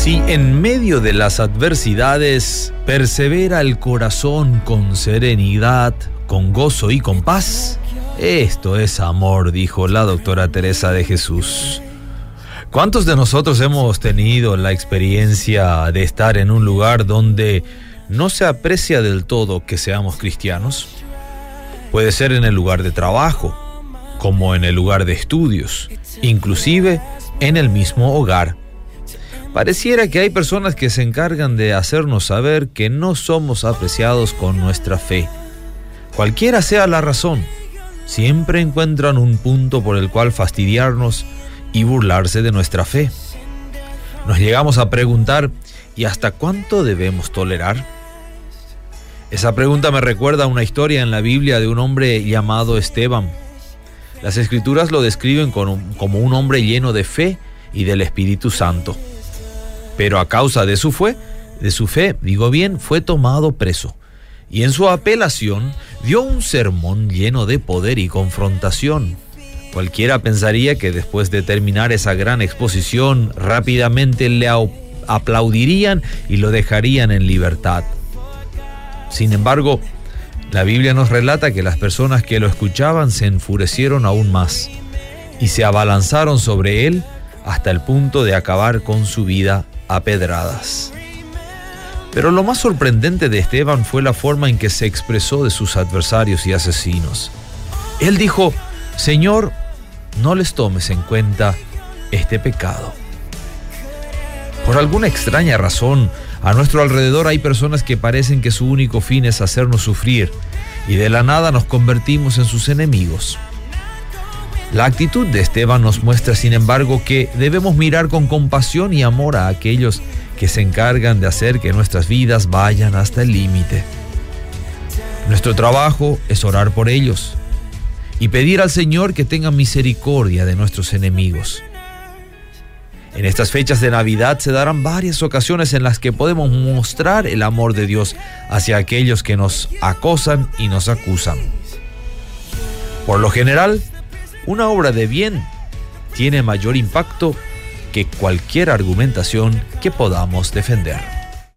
Si en medio de las adversidades persevera el corazón con serenidad, con gozo y con paz, esto es amor, dijo la doctora Teresa de Jesús. ¿Cuántos de nosotros hemos tenido la experiencia de estar en un lugar donde no se aprecia del todo que seamos cristianos? Puede ser en el lugar de trabajo, como en el lugar de estudios, inclusive en el mismo hogar. Pareciera que hay personas que se encargan de hacernos saber que no somos apreciados con nuestra fe. Cualquiera sea la razón, siempre encuentran un punto por el cual fastidiarnos y burlarse de nuestra fe. Nos llegamos a preguntar, ¿y hasta cuánto debemos tolerar? Esa pregunta me recuerda a una historia en la Biblia de un hombre llamado Esteban. Las escrituras lo describen como un hombre lleno de fe y del Espíritu Santo pero a causa de su fe, de su fe, digo bien, fue tomado preso. Y en su apelación dio un sermón lleno de poder y confrontación. Cualquiera pensaría que después de terminar esa gran exposición rápidamente le aplaudirían y lo dejarían en libertad. Sin embargo, la Biblia nos relata que las personas que lo escuchaban se enfurecieron aún más y se abalanzaron sobre él hasta el punto de acabar con su vida a pedradas. Pero lo más sorprendente de Esteban fue la forma en que se expresó de sus adversarios y asesinos. Él dijo, Señor, no les tomes en cuenta este pecado. Por alguna extraña razón, a nuestro alrededor hay personas que parecen que su único fin es hacernos sufrir y de la nada nos convertimos en sus enemigos. La actitud de Esteban nos muestra, sin embargo, que debemos mirar con compasión y amor a aquellos que se encargan de hacer que nuestras vidas vayan hasta el límite. Nuestro trabajo es orar por ellos y pedir al Señor que tenga misericordia de nuestros enemigos. En estas fechas de Navidad se darán varias ocasiones en las que podemos mostrar el amor de Dios hacia aquellos que nos acosan y nos acusan. Por lo general, una obra de bien tiene mayor impacto que cualquier argumentación que podamos defender.